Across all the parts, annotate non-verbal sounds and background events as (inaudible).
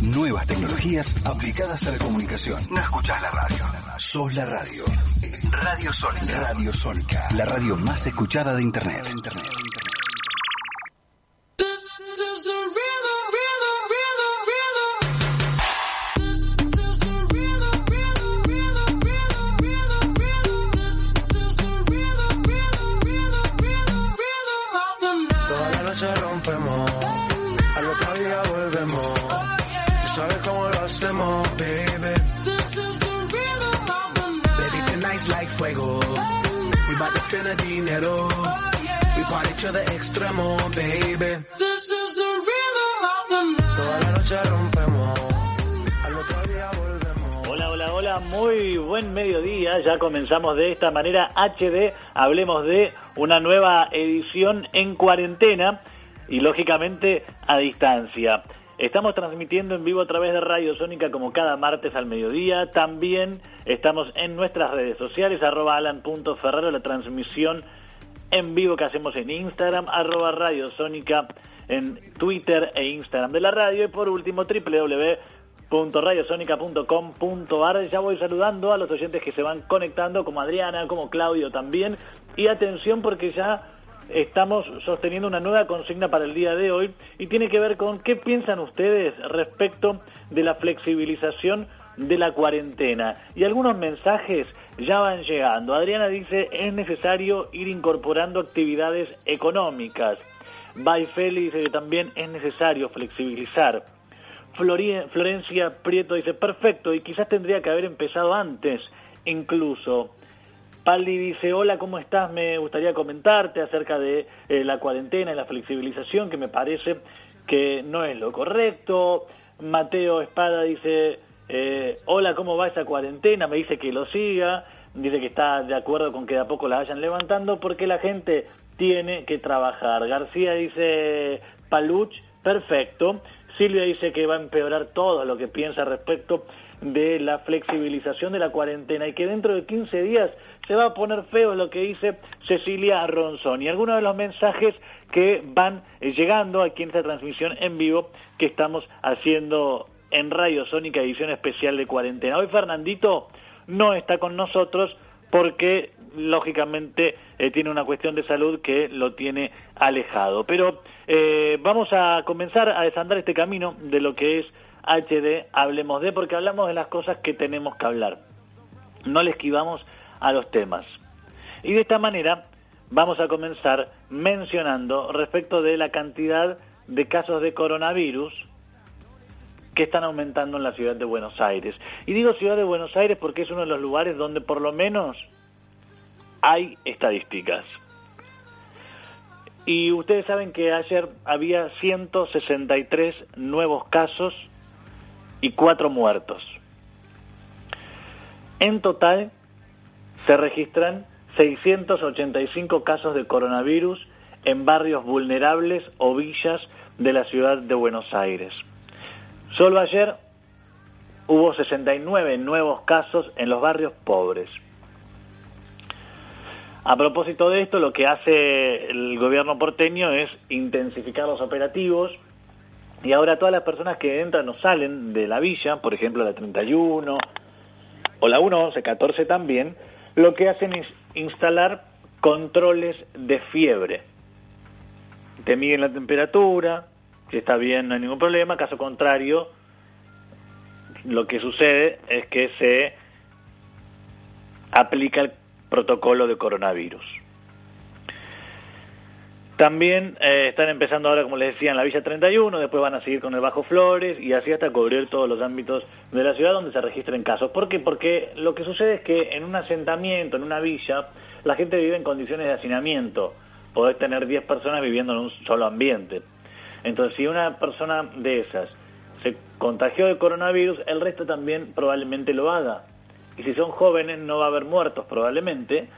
Nuevas tecnologías aplicadas a la comunicación. No escuchás la radio. Sos la radio. Radio Sónica. Radio Sónica. La radio más escuchada de Internet. We party to the extremo, baby. Toda la noche rompemos, al otro día volvemos. Hola, hola, hola, muy buen mediodía. Ya comenzamos de esta manera HD. Hablemos de una nueva edición en cuarentena y lógicamente a distancia. Estamos transmitiendo en vivo a través de Radio Sónica como cada martes al mediodía. También estamos en nuestras redes sociales, arroba alan.ferrero, la transmisión en vivo que hacemos en Instagram, arroba Radio Sónica en Twitter e Instagram de la radio. Y por último, www.radiosonica.com.ar. Ya voy saludando a los oyentes que se van conectando, como Adriana, como Claudio también. Y atención porque ya estamos sosteniendo una nueva consigna para el día de hoy y tiene que ver con qué piensan ustedes respecto de la flexibilización de la cuarentena. Y algunos mensajes ya van llegando. Adriana dice, es necesario ir incorporando actividades económicas. Baifeli dice que también es necesario flexibilizar. Florencia Prieto dice, perfecto, y quizás tendría que haber empezado antes, incluso. Paldi dice, hola, ¿cómo estás? Me gustaría comentarte acerca de eh, la cuarentena y la flexibilización, que me parece que no es lo correcto. Mateo Espada dice, eh, hola, ¿cómo va esa cuarentena? Me dice que lo siga, dice que está de acuerdo con que de a poco la vayan levantando porque la gente tiene que trabajar. García dice, Paluch, perfecto. Silvia dice que va a empeorar todo lo que piensa respecto de la flexibilización de la cuarentena y que dentro de 15 días se va a poner feo lo que dice Cecilia Ronzón. Y algunos de los mensajes que van llegando aquí en esta transmisión en vivo que estamos haciendo en Radio Sónica edición especial de cuarentena. Hoy Fernandito no está con nosotros porque lógicamente eh, tiene una cuestión de salud que lo tiene alejado. Pero eh, vamos a comenzar a desandar este camino de lo que es HD, hablemos de, porque hablamos de las cosas que tenemos que hablar. No le esquivamos a los temas. Y de esta manera vamos a comenzar mencionando respecto de la cantidad de casos de coronavirus que están aumentando en la ciudad de Buenos Aires. Y digo ciudad de Buenos Aires porque es uno de los lugares donde por lo menos hay estadísticas. Y ustedes saben que ayer había 163 nuevos casos y 4 muertos. En total se registran 685 casos de coronavirus en barrios vulnerables o villas de la ciudad de Buenos Aires. Solo ayer hubo 69 nuevos casos en los barrios pobres. A propósito de esto, lo que hace el gobierno porteño es intensificar los operativos y ahora todas las personas que entran o salen de la villa, por ejemplo la 31 o la 111, 14 también, lo que hacen es instalar controles de fiebre. Te miden la temperatura, si está bien no hay ningún problema, caso contrario, lo que sucede es que se aplica el protocolo de coronavirus. También eh, están empezando ahora, como les decía, en la Villa 31, después van a seguir con el Bajo Flores y así hasta cubrir todos los ámbitos de la ciudad donde se registren casos. ¿Por qué? Porque lo que sucede es que en un asentamiento, en una villa, la gente vive en condiciones de hacinamiento. Podés tener 10 personas viviendo en un solo ambiente. Entonces, si una persona de esas se contagió de coronavirus, el resto también probablemente lo haga. Y si son jóvenes no va a haber muertos probablemente,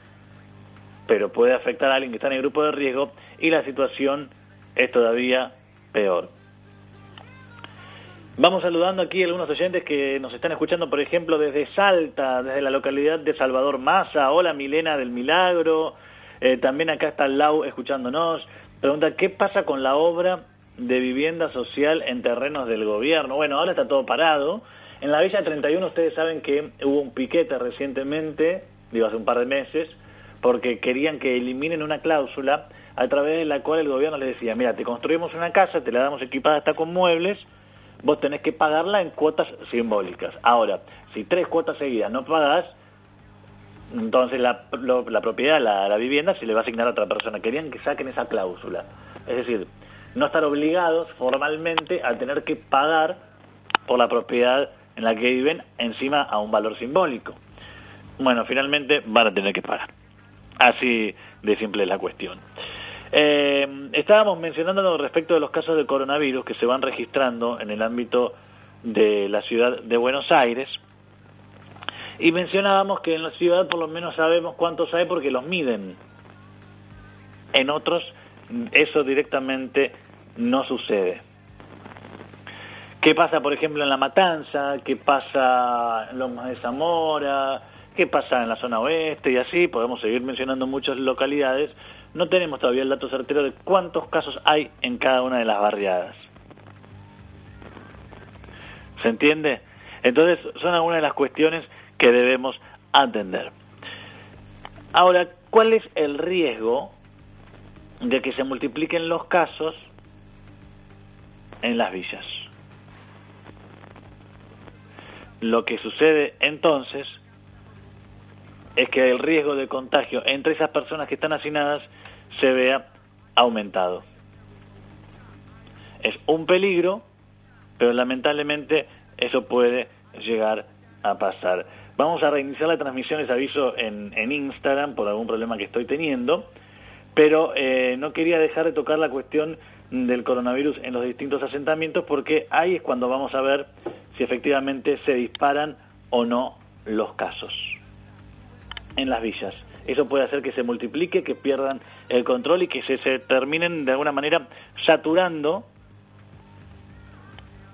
pero puede afectar a alguien que está en el grupo de riesgo y la situación es todavía peor. Vamos saludando aquí a algunos oyentes que nos están escuchando, por ejemplo, desde Salta, desde la localidad de Salvador Maza. Hola Milena del Milagro. Eh, también acá está Lau escuchándonos. Pregunta, ¿qué pasa con la obra de vivienda social en terrenos del gobierno. Bueno, ahora está todo parado. En la Villa 31 ustedes saben que hubo un piquete recientemente, digo hace un par de meses, porque querían que eliminen una cláusula a través de la cual el gobierno les decía, mira, te construimos una casa, te la damos equipada hasta con muebles, vos tenés que pagarla en cuotas simbólicas. Ahora, si tres cuotas seguidas no pagás, entonces la, la propiedad, la, la vivienda, se le va a asignar a otra persona. Querían que saquen esa cláusula. Es decir, no estar obligados formalmente a tener que pagar por la propiedad en la que viven encima a un valor simbólico. Bueno, finalmente van a tener que pagar. Así de simple es la cuestión. Eh, estábamos mencionando respecto de los casos de coronavirus que se van registrando en el ámbito de la ciudad de Buenos Aires. Y mencionábamos que en la ciudad por lo menos sabemos cuántos hay porque los miden. En otros eso directamente no sucede. ¿Qué pasa, por ejemplo, en La Matanza? ¿Qué pasa en Lomas de Zamora? ¿Qué pasa en la zona oeste? Y así podemos seguir mencionando muchas localidades. No tenemos todavía el dato certero de cuántos casos hay en cada una de las barriadas. ¿Se entiende? Entonces, son algunas de las cuestiones que debemos atender. Ahora, ¿cuál es el riesgo de que se multipliquen los casos en las villas. Lo que sucede entonces es que el riesgo de contagio entre esas personas que están hacinadas se vea aumentado. Es un peligro, pero lamentablemente eso puede llegar a pasar. Vamos a reiniciar la transmisión, les aviso, en, Instagram por algún problema que estoy teniendo pero eh, no quería dejar de tocar la cuestión del coronavirus en los distintos asentamientos porque ahí es cuando vamos a ver si efectivamente se disparan o no los casos en las villas. Eso puede hacer que se multiplique, que pierdan el control y que se, terminen de alguna manera saturando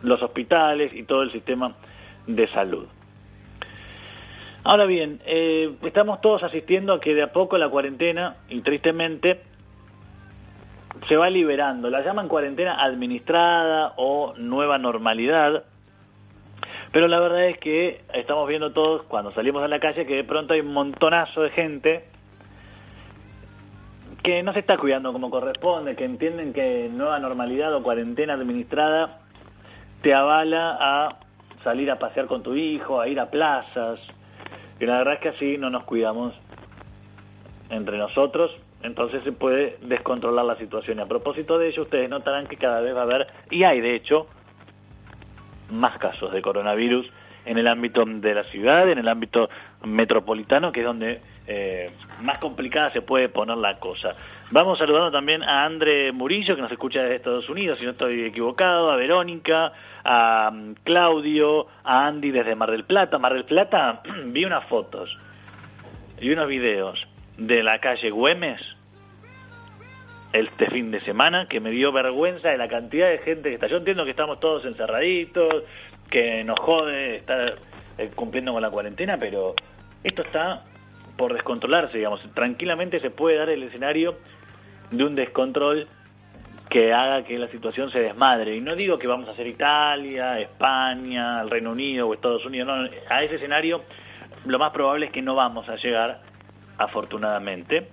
los hospitales y todo el sistema de salud. Ahora bien, eh, estamos todos asistiendo a que de a poco la cuarentena, y tristemente, se va liberando. La llaman cuarentena administrada o nueva normalidad, pero la verdad es que estamos viendo todos cuando salimos a la calle que de pronto hay un montonazo de gente que no se está cuidando como corresponde, que entienden que nueva normalidad o cuarentena administrada te avala a salir a pasear con tu hijo, a ir a plazas, y la verdad es que así no nos cuidamos entre nosotros, entonces se puede descontrolar la situación. Y a propósito de ello, ustedes notarán que cada vez va a haber, y hay de hecho, más casos de coronavirus en el ámbito de la ciudad, en el ámbito metropolitano, que es donde eh, más complicada se puede poner la cosa. Vamos saludando también a André Murillo, que nos escucha desde Estados Unidos, si no estoy equivocado, a Verónica, a mm, Claudio, a Andy desde Mar del Plata. Mar del Plata, (clears throat) vi unas fotos y unos videos de la calle Güemes este fin de semana que me dio vergüenza de la cantidad de gente que está. Yo entiendo que estamos todos encerraditos, que nos jode estar eh, cumpliendo con la cuarentena, pero esto está por descontrolarse, digamos. Tranquilamente se puede dar el escenario de un descontrol que haga que la situación se desmadre. Y no digo que vamos a hacer Italia, España, el Reino Unido o Estados Unidos, no, a ese escenario lo más probable es que no vamos a llegar, afortunadamente.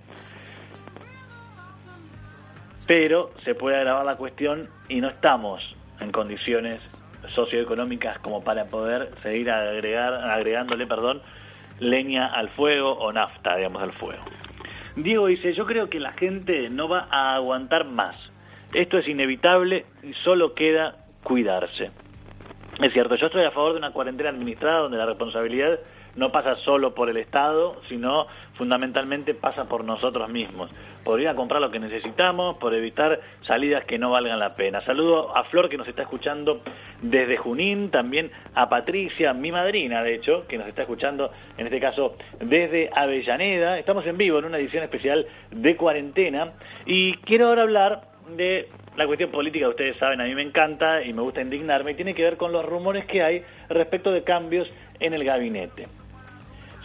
Pero se puede agravar la cuestión y no estamos en condiciones socioeconómicas como para poder seguir agregar, agregándole perdón, leña al fuego o nafta, digamos, al fuego. Diego dice, yo creo que la gente no va a aguantar más. Esto es inevitable y solo queda cuidarse. Es cierto, yo estoy a favor de una cuarentena administrada donde la responsabilidad no pasa solo por el Estado, sino fundamentalmente pasa por nosotros mismos. Por ir a comprar lo que necesitamos, por evitar salidas que no valgan la pena. Saludo a Flor que nos está escuchando desde Junín, también a Patricia, mi madrina de hecho, que nos está escuchando en este caso desde Avellaneda. Estamos en vivo en una edición especial de cuarentena y quiero ahora hablar de la cuestión política, ustedes saben, a mí me encanta y me gusta indignarme, y tiene que ver con los rumores que hay respecto de cambios en el gabinete.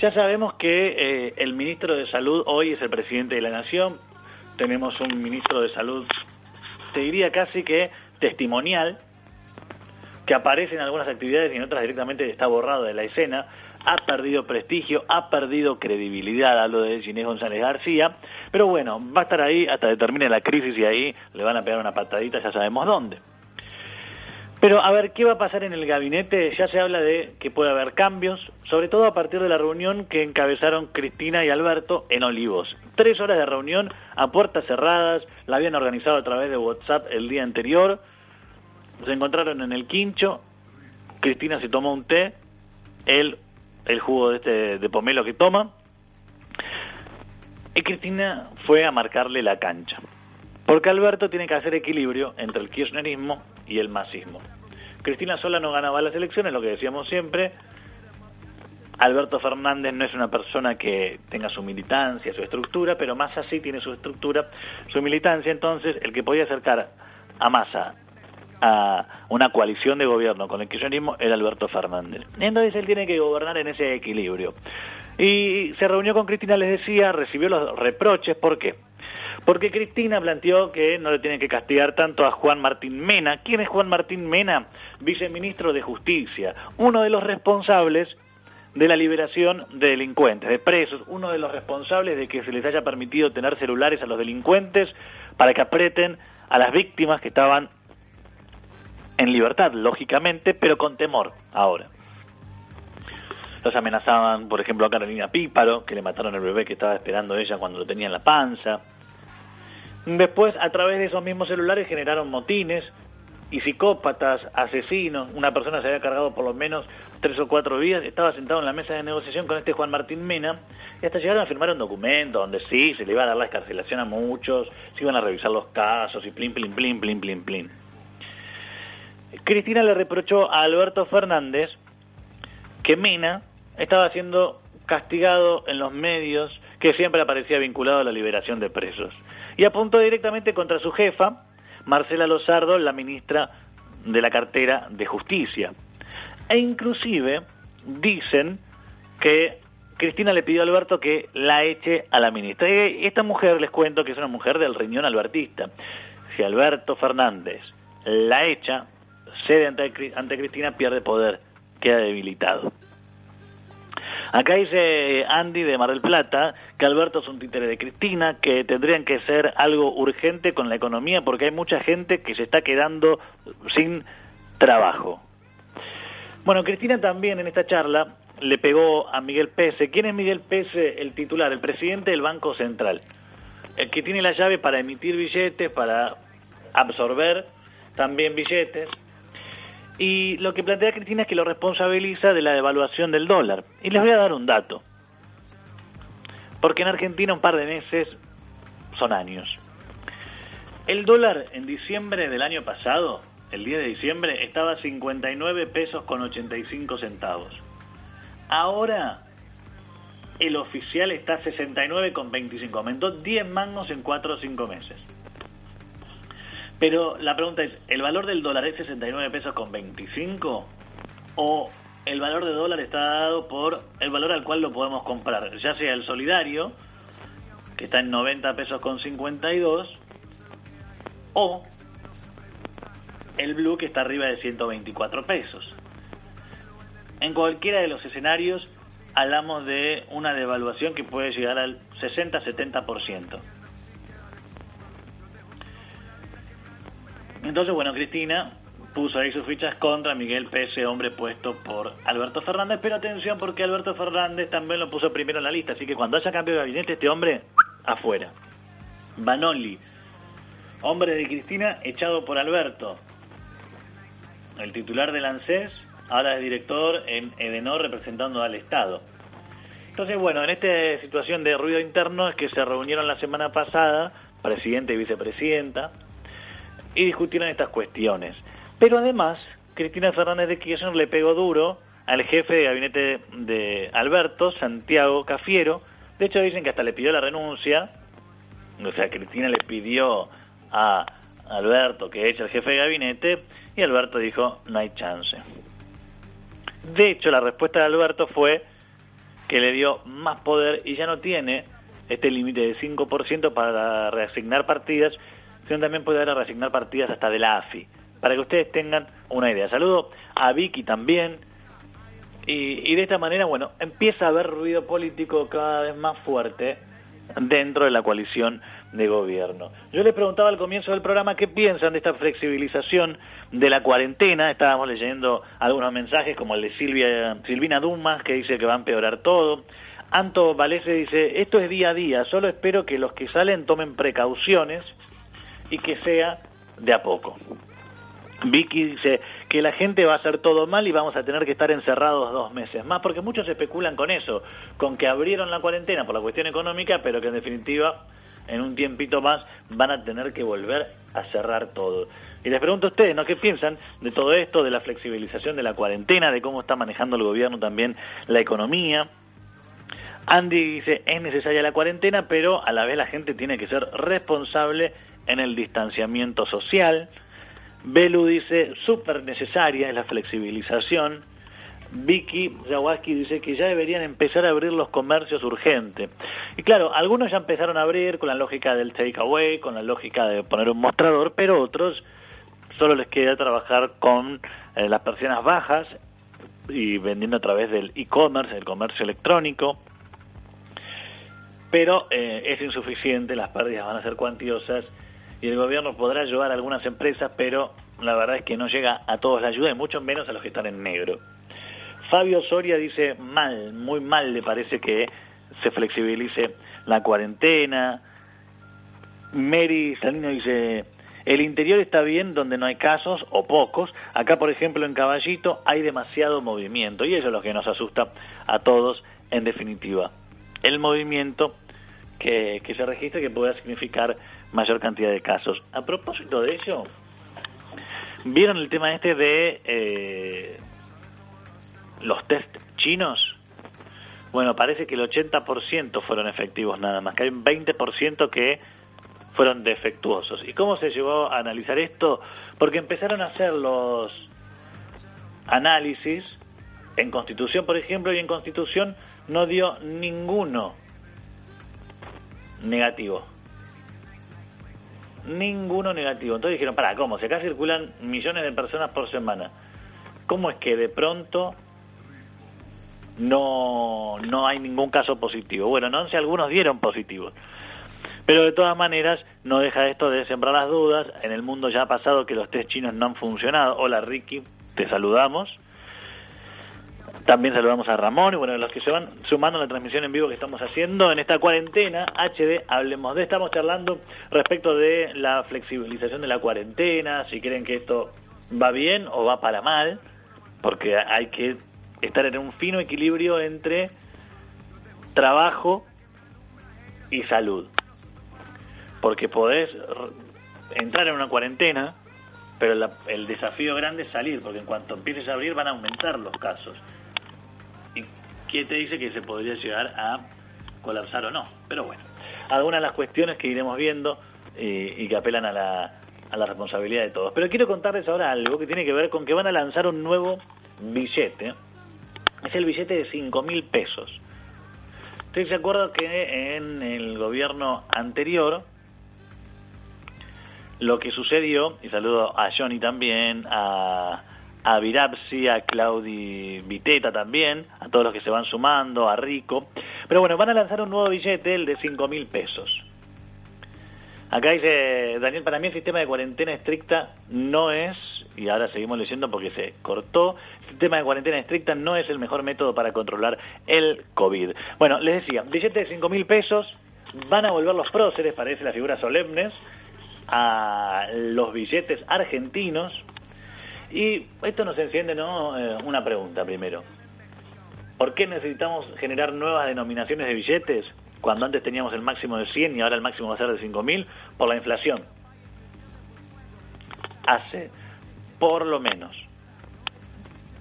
Ya sabemos que eh, el ministro de Salud hoy es el presidente de la Nación. Tenemos un ministro de Salud, te diría casi que testimonial que aparece en algunas actividades y en otras directamente está borrado de la escena, ha perdido prestigio, ha perdido credibilidad, hablo de Ginés González García, pero bueno, va a estar ahí hasta que termine la crisis y ahí le van a pegar una patadita, ya sabemos dónde. Pero a ver, ¿qué va a pasar en el gabinete? Ya se habla de que puede haber cambios, sobre todo a partir de la reunión que encabezaron Cristina y Alberto en Olivos. Tres horas de reunión a puertas cerradas, la habían organizado a través de WhatsApp el día anterior, se encontraron en el quincho, Cristina se tomó un té, él el jugo de, este, de pomelo que toma, y Cristina fue a marcarle la cancha. Porque Alberto tiene que hacer equilibrio entre el kirchnerismo y el masismo. Cristina sola no ganaba las elecciones, lo que decíamos siempre. Alberto Fernández no es una persona que tenga su militancia, su estructura, pero Massa sí tiene su estructura, su militancia. Entonces, el que podía acercar a Massa a una coalición de gobierno con el kirchnerismo era Alberto Fernández. Entonces él tiene que gobernar en ese equilibrio. Y se reunió con Cristina, les decía, recibió los reproches, ¿por qué? Porque Cristina planteó que no le tienen que castigar tanto a Juan Martín Mena. ¿Quién es Juan Martín Mena? Viceministro de Justicia, uno de los responsables de la liberación de delincuentes, de presos, uno de los responsables de que se les haya permitido tener celulares a los delincuentes para que apreten a las víctimas que estaban en libertad, lógicamente, pero con temor ahora. Los amenazaban, por ejemplo, a Carolina Píparo, que le mataron el bebé que estaba esperando ella cuando lo tenía en la panza. Después, a través de esos mismos celulares, generaron motines y psicópatas, asesinos. Una persona se había cargado por lo menos tres o cuatro días, estaba sentado en la mesa de negociación con este Juan Martín Mena, y hasta llegaron a firmar un documento donde sí, se le iba a dar la escarcelación a muchos, se iban a revisar los casos y plin, plin, plin, plin, plin, plin. Cristina le reprochó a Alberto Fernández que Mena estaba siendo castigado en los medios, que siempre aparecía vinculado a la liberación de presos. Y apuntó directamente contra su jefa, Marcela Lozardo, la ministra de la cartera de Justicia. E inclusive dicen que Cristina le pidió a Alberto que la eche a la ministra. Y esta mujer, les cuento que es una mujer del riñón albertista. Si Alberto Fernández la echa, cede ante, ante Cristina, pierde poder, queda debilitado. Acá dice Andy de Mar del Plata que Alberto es un títere de Cristina, que tendrían que ser algo urgente con la economía porque hay mucha gente que se está quedando sin trabajo. Bueno, Cristina también en esta charla le pegó a Miguel Pese. ¿Quién es Miguel Pese? El titular, el presidente del Banco Central. El que tiene la llave para emitir billetes, para absorber también billetes y lo que plantea Cristina es que lo responsabiliza de la devaluación del dólar. Y les voy a dar un dato. Porque en Argentina un par de meses son años. El dólar en diciembre del año pasado, el 10 de diciembre, estaba a 59 pesos con 85 centavos. Ahora el oficial está a 69 con 25. Aumentó 10 mangos en 4 o 5 meses. Pero la pregunta es, ¿el valor del dólar es 69 pesos con 25? ¿O el valor de dólar está dado por el valor al cual lo podemos comprar? Ya sea el solidario, que está en 90 pesos con 52, o el blue, que está arriba de 124 pesos. En cualquiera de los escenarios hablamos de una devaluación que puede llegar al 60-70%. Entonces, bueno, Cristina puso ahí sus fichas contra Miguel Pese, hombre puesto por Alberto Fernández, pero atención porque Alberto Fernández también lo puso primero en la lista, así que cuando haya cambio de gabinete, este hombre, afuera. Banoli, hombre de Cristina, echado por Alberto. El titular del ANSES ahora es director en Edenor representando al Estado. Entonces, bueno, en esta situación de ruido interno es que se reunieron la semana pasada, presidente y vicepresidenta, y discutieron estas cuestiones. Pero además, Cristina Fernández de Kirchner le pegó duro al jefe de gabinete de Alberto, Santiago Cafiero. De hecho, dicen que hasta le pidió la renuncia. O sea, Cristina le pidió a Alberto que eche al jefe de gabinete y Alberto dijo, no hay chance. De hecho, la respuesta de Alberto fue que le dio más poder y ya no tiene este límite de 5% para reasignar partidas también puede haber reasignar partidas hasta de la AFI. para que ustedes tengan una idea. Saludo a Vicky también. Y, y de esta manera, bueno, empieza a haber ruido político cada vez más fuerte dentro de la coalición de gobierno. Yo les preguntaba al comienzo del programa qué piensan de esta flexibilización de la cuarentena. Estábamos leyendo algunos mensajes como el de Silvia, Silvina Dumas que dice que va a empeorar todo. Anto Valese dice, esto es día a día, solo espero que los que salen tomen precauciones y que sea de a poco. Vicky dice que la gente va a hacer todo mal y vamos a tener que estar encerrados dos meses más, porque muchos especulan con eso, con que abrieron la cuarentena por la cuestión económica, pero que en definitiva en un tiempito más van a tener que volver a cerrar todo. Y les pregunto a ustedes, ¿no? ¿Qué piensan de todo esto, de la flexibilización de la cuarentena, de cómo está manejando el gobierno también la economía? Andy dice, es necesaria la cuarentena, pero a la vez la gente tiene que ser responsable en el distanciamiento social. Belu dice, súper necesaria es la flexibilización. Vicky Jawaski dice que ya deberían empezar a abrir los comercios urgentes. Y claro, algunos ya empezaron a abrir con la lógica del takeaway, con la lógica de poner un mostrador, pero otros solo les queda trabajar con eh, las persianas bajas y vendiendo a través del e-commerce, el comercio electrónico. Pero eh, es insuficiente, las pérdidas van a ser cuantiosas y el gobierno podrá ayudar a algunas empresas, pero la verdad es que no llega a todos la ayuda y mucho menos a los que están en negro. Fabio Soria dice mal, muy mal le parece que se flexibilice la cuarentena. Mary Salino dice, el interior está bien donde no hay casos o pocos. Acá, por ejemplo, en Caballito hay demasiado movimiento y eso es lo que nos asusta a todos en definitiva. El movimiento que, que se registra que pueda significar mayor cantidad de casos. A propósito de eso, ¿vieron el tema este de eh, los test chinos, bueno, parece que el 80% fueron efectivos nada más, que hay un 20% que fueron defectuosos. ¿Y cómo se llevó a analizar esto? Porque empezaron a hacer los análisis en Constitución, por ejemplo, y en Constitución no dio ninguno negativo. Ninguno negativo. Entonces dijeron, para, ¿cómo? Si acá circulan millones de personas por semana, ¿cómo es que de pronto no, no hay ningún caso positivo. Bueno, no sé, algunos dieron positivos. Pero de todas maneras, no deja esto de sembrar las dudas. En el mundo ya ha pasado que los test chinos no han funcionado. Hola Ricky, te saludamos. También saludamos a Ramón y bueno, los que se van sumando a la transmisión en vivo que estamos haciendo en esta cuarentena HD, hablemos de, estamos charlando respecto de la flexibilización de la cuarentena, si creen que esto va bien o va para mal, porque hay que estar en un fino equilibrio entre trabajo y salud. Porque podés entrar en una cuarentena, pero el desafío grande es salir, porque en cuanto empieces a abrir van a aumentar los casos. ¿Y qué te dice que se podría llegar a colapsar o no? Pero bueno, algunas de las cuestiones que iremos viendo eh, y que apelan a la, a la responsabilidad de todos. Pero quiero contarles ahora algo que tiene que ver con que van a lanzar un nuevo billete es el billete de 5 mil pesos. Ustedes se acuerdan que en el gobierno anterior lo que sucedió, y saludo a Johnny también, a, a Virapsi, a Claudi Viteta también, a todos los que se van sumando, a Rico. Pero bueno, van a lanzar un nuevo billete, el de 5 mil pesos. Acá dice Daniel, para mí el sistema de cuarentena estricta no es, y ahora seguimos leyendo porque se cortó, el sistema de cuarentena estricta no es el mejor método para controlar el COVID. Bueno, les decía, billete de 5 mil pesos, van a volver los próceres, parece las figuras solemnes, a los billetes argentinos, y esto nos enciende ¿no? Eh, una pregunta primero. ¿Por qué necesitamos generar nuevas denominaciones de billetes? cuando antes teníamos el máximo de 100 y ahora el máximo va a ser de 5.000, por la inflación. Hace por lo menos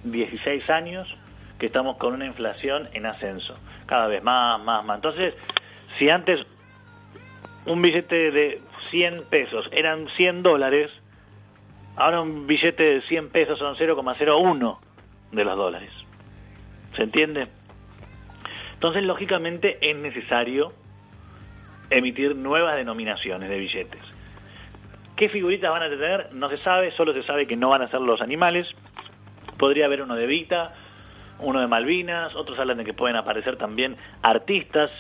16 años que estamos con una inflación en ascenso, cada vez más, más, más. Entonces, si antes un billete de 100 pesos eran 100 dólares, ahora un billete de 100 pesos son 0,01 de los dólares. ¿Se entiende? Entonces, lógicamente, es necesario emitir nuevas denominaciones de billetes. ¿Qué figuritas van a tener? No se sabe, solo se sabe que no van a ser los animales. Podría haber uno de Vita, uno de Malvinas, otros hablan de que pueden aparecer también artistas.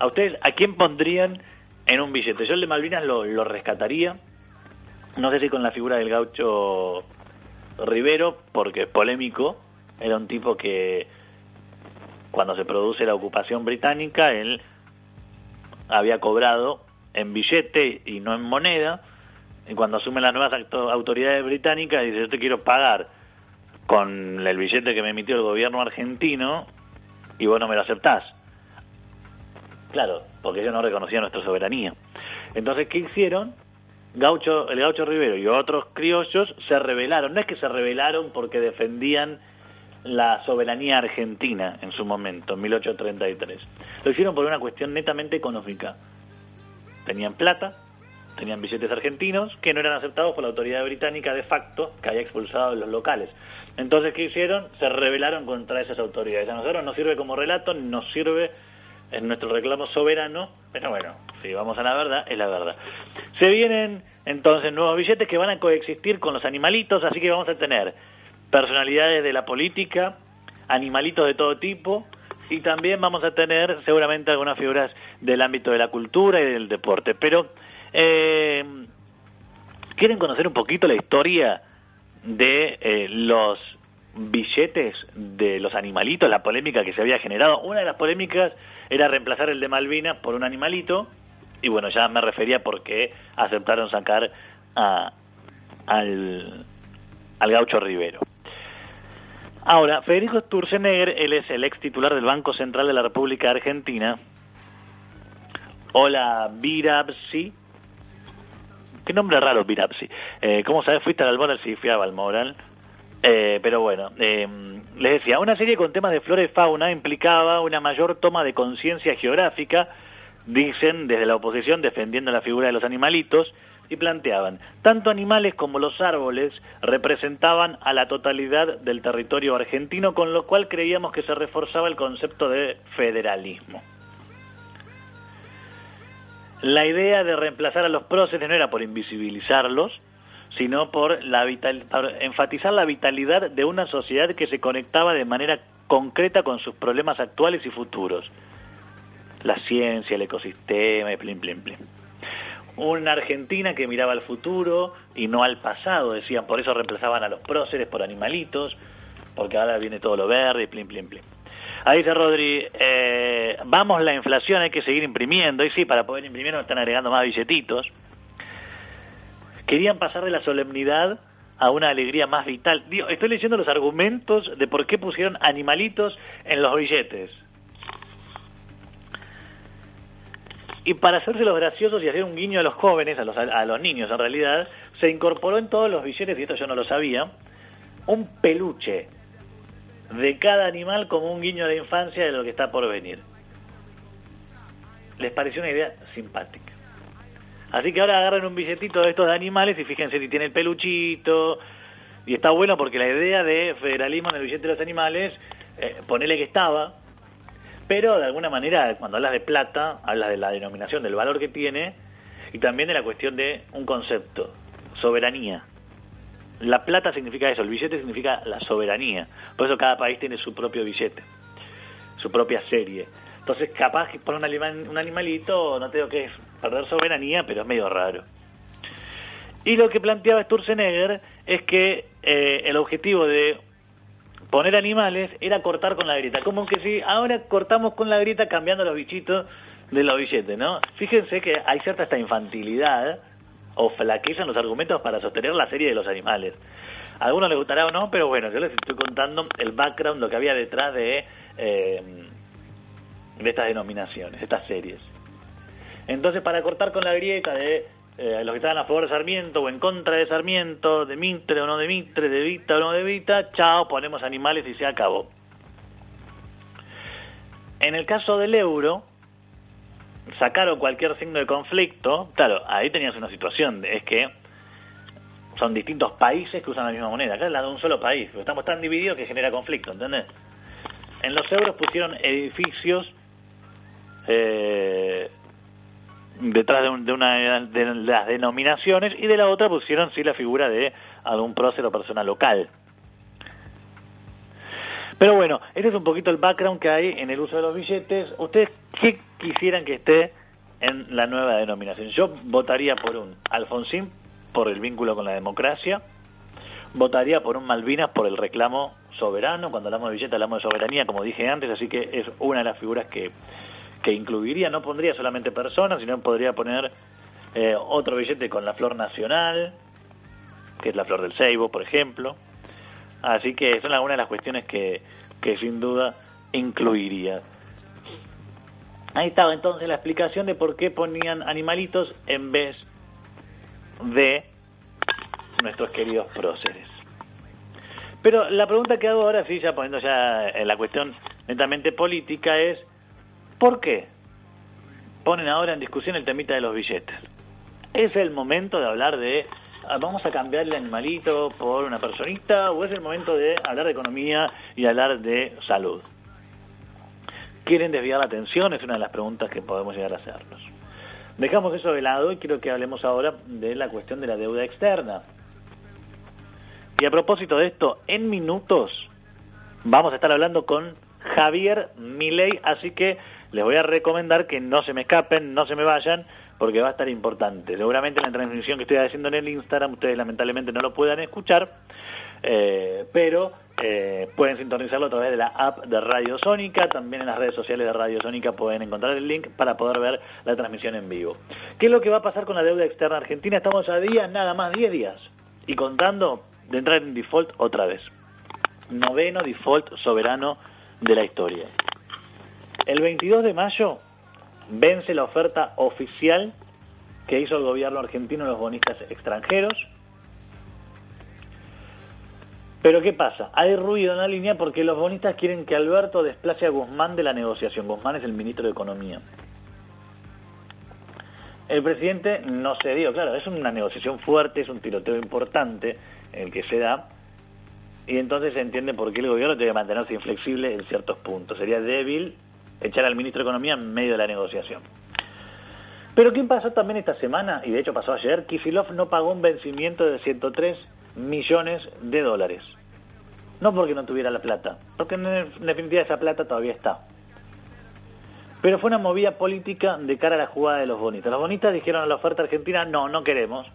¿A ustedes a quién pondrían en un billete? Yo el de Malvinas lo, lo rescataría. No sé si con la figura del gaucho Rivero, porque es polémico. Era un tipo que cuando se produce la ocupación británica, él había cobrado en billete y no en moneda. Y cuando asumen las nuevas autoridades británicas, dice, yo te quiero pagar con el billete que me emitió el gobierno argentino y vos no me lo aceptás. Claro, porque ellos no reconocían nuestra soberanía. Entonces, ¿qué hicieron? Gaucho, el Gaucho Rivero y otros criollos se rebelaron. No es que se rebelaron porque defendían la soberanía argentina en su momento, en 1833. Lo hicieron por una cuestión netamente económica. Tenían plata, tenían billetes argentinos que no eran aceptados por la autoridad británica de facto que había expulsado a los locales. Entonces, ¿qué hicieron? Se rebelaron contra esas autoridades. A nosotros nos sirve como relato, nos sirve en nuestro reclamo soberano, pero bueno, si vamos a la verdad, es la verdad. Se vienen entonces nuevos billetes que van a coexistir con los animalitos, así que vamos a tener personalidades de la política, animalitos de todo tipo, y también vamos a tener seguramente algunas figuras del ámbito de la cultura y del deporte. Pero, eh, ¿quieren conocer un poquito la historia de eh, los billetes de los animalitos, la polémica que se había generado? Una de las polémicas era reemplazar el de Malvinas por un animalito, y bueno, ya me refería porque aceptaron sacar a, al, al gaucho Rivero. Ahora, Federico Sturzenegger, él es el ex titular del Banco Central de la República Argentina. Hola, Virapsi. Qué nombre raro, Virapsi. Eh, ¿Cómo sabes? ¿Fuiste al Balmoral? Sí, fui a Balmoral. Eh, pero bueno, eh, les decía, una serie con temas de flora y fauna implicaba una mayor toma de conciencia geográfica, dicen desde la oposición defendiendo la figura de los animalitos, y planteaban, tanto animales como los árboles representaban a la totalidad del territorio argentino, con lo cual creíamos que se reforzaba el concepto de federalismo. La idea de reemplazar a los próceres no era por invisibilizarlos, sino por, la vital, enfatizar la vitalidad de una sociedad que se conectaba de manera concreta con sus problemas actuales y futuros. La ciencia, el ecosistema y plim, plim, plim una Argentina que miraba al futuro y no al pasado, decían, por eso reemplazaban a los próceres por animalitos, porque ahora viene todo lo verde y plim, plim, plim. Ahí dice Rodri, eh, vamos la inflación, hay que seguir imprimiendo, y sí, para poder imprimir nos están agregando más billetitos. Querían pasar de la solemnidad a una alegría más vital. estoy leyendo los argumentos de por qué pusieron animalitos en los billetes. Y para hacerse los graciosos y hacer un guiño a los jóvenes, a los, a los niños en realidad, se incorporó en todos los billetes, y esto yo no lo sabía, un peluche de cada animal como un guiño de infancia de lo que está por venir. Les pareció una idea simpática. Así que ahora agarran un billetito de estos de animales y fíjense si tiene el peluchito. Y está bueno porque la idea de federalismo en el billete de los animales, eh, ponele que estaba, pero de alguna manera cuando hablas de plata, hablas de la denominación, del valor que tiene y también de la cuestión de un concepto, soberanía. La plata significa eso, el billete significa la soberanía. Por eso cada país tiene su propio billete, su propia serie. Entonces, capaz que poner un, un animalito, no tengo que perder soberanía, pero es medio raro. Y lo que planteaba Sturzenegger es que eh, el objetivo de poner animales era cortar con la grieta. Como que si ahora cortamos con la grieta cambiando los bichitos de los billetes, ¿no? Fíjense que hay cierta esta infantilidad o flaqueza en los argumentos para sostener la serie de los animales. A algunos les gustará o no, pero bueno, yo les estoy contando el background, lo que había detrás de, eh, de estas denominaciones, estas series. Entonces, para cortar con la grieta de eh, los que estaban a favor de Sarmiento o en contra de Sarmiento, de Mitre o no de Mitre, de Vita o no de Vita, chao, ponemos animales y se acabó. En el caso del euro, sacaron cualquier signo de conflicto, claro, ahí tenías una situación, es que son distintos países que usan la misma moneda, acá es la de un solo país, pero estamos tan divididos que genera conflicto, ¿entendés? En los euros pusieron edificios eh, detrás de, una de las denominaciones y de la otra pusieron sí la figura de algún prócer o persona local. Pero bueno, este es un poquito el background que hay en el uso de los billetes. ¿Ustedes qué quisieran que esté en la nueva denominación? Yo votaría por un Alfonsín por el vínculo con la democracia, votaría por un Malvinas por el reclamo soberano, cuando hablamos de billete hablamos de soberanía, como dije antes, así que es una de las figuras que, que incluiría, no pondría solamente personas, sino podría poner eh, otro billete con la flor nacional, que es la flor del ceibo, por ejemplo. Así que son algunas de las cuestiones que, que sin duda incluiría. Ahí estaba entonces la explicación de por qué ponían animalitos en vez de nuestros queridos próceres. Pero la pregunta que hago ahora, sí, ya poniendo ya la cuestión netamente política, es ¿por qué ponen ahora en discusión el temita de los billetes? ¿Es el momento de hablar de ah, vamos a cambiar el animalito por una personita o es el momento de hablar de economía y hablar de salud? ¿Quieren desviar la atención? Es una de las preguntas que podemos llegar a hacernos. Dejamos eso de lado y quiero que hablemos ahora de la cuestión de la deuda externa. Y a propósito de esto, en minutos vamos a estar hablando con Javier Milei, así que les voy a recomendar que no se me escapen, no se me vayan, porque va a estar importante. Seguramente la transmisión que estoy haciendo en el Instagram ustedes lamentablemente no lo puedan escuchar, eh, pero eh, pueden sintonizarlo a través de la app de Radio Sónica, también en las redes sociales de Radio Sónica pueden encontrar el link para poder ver la transmisión en vivo. ¿Qué es lo que va a pasar con la deuda externa argentina? Estamos a días, nada más 10 días, y contando de entrar en default otra vez. Noveno default soberano de la historia. El 22 de mayo vence la oferta oficial que hizo el gobierno argentino a los bonistas extranjeros. Pero ¿qué pasa? Hay ruido en la línea porque los bonistas quieren que Alberto desplace a Guzmán de la negociación. Guzmán es el ministro de Economía. El presidente no se dio, claro, es una negociación fuerte, es un tiroteo importante el que se da, y entonces se entiende por qué el gobierno tiene que mantenerse inflexible en ciertos puntos. Sería débil echar al ministro de Economía en medio de la negociación. Pero ¿qué pasó también esta semana? Y de hecho pasó ayer, Kisilov no pagó un vencimiento de 103 millones de dólares. No porque no tuviera la plata, porque en definitiva esa plata todavía está. Pero fue una movida política de cara a la jugada de los bonitas. Los bonitas dijeron a la oferta argentina, no, no queremos.